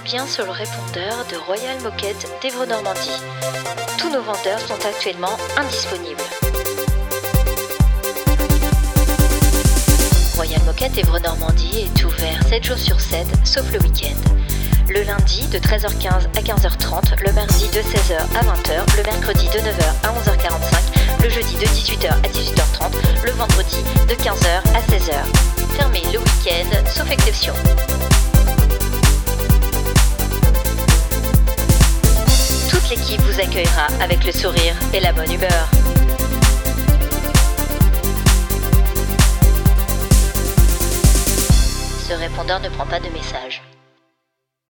Bien sur le répondeur de Royal Moquette d'Evre Normandie. Tous nos vendeurs sont actuellement indisponibles. Royal Moquette Evre Normandie est ouvert 7 jours sur 7, sauf le week-end. Le lundi de 13h15 à 15h30, le mardi de 16h à 20h, le mercredi de 9h à 11h45, le jeudi de 18h à 18h30, le vendredi de 15h à 16h. Fermé le week-end, sauf exception. L'équipe vous accueillera avec le sourire et la bonne humeur. Ce répondeur ne prend pas de message.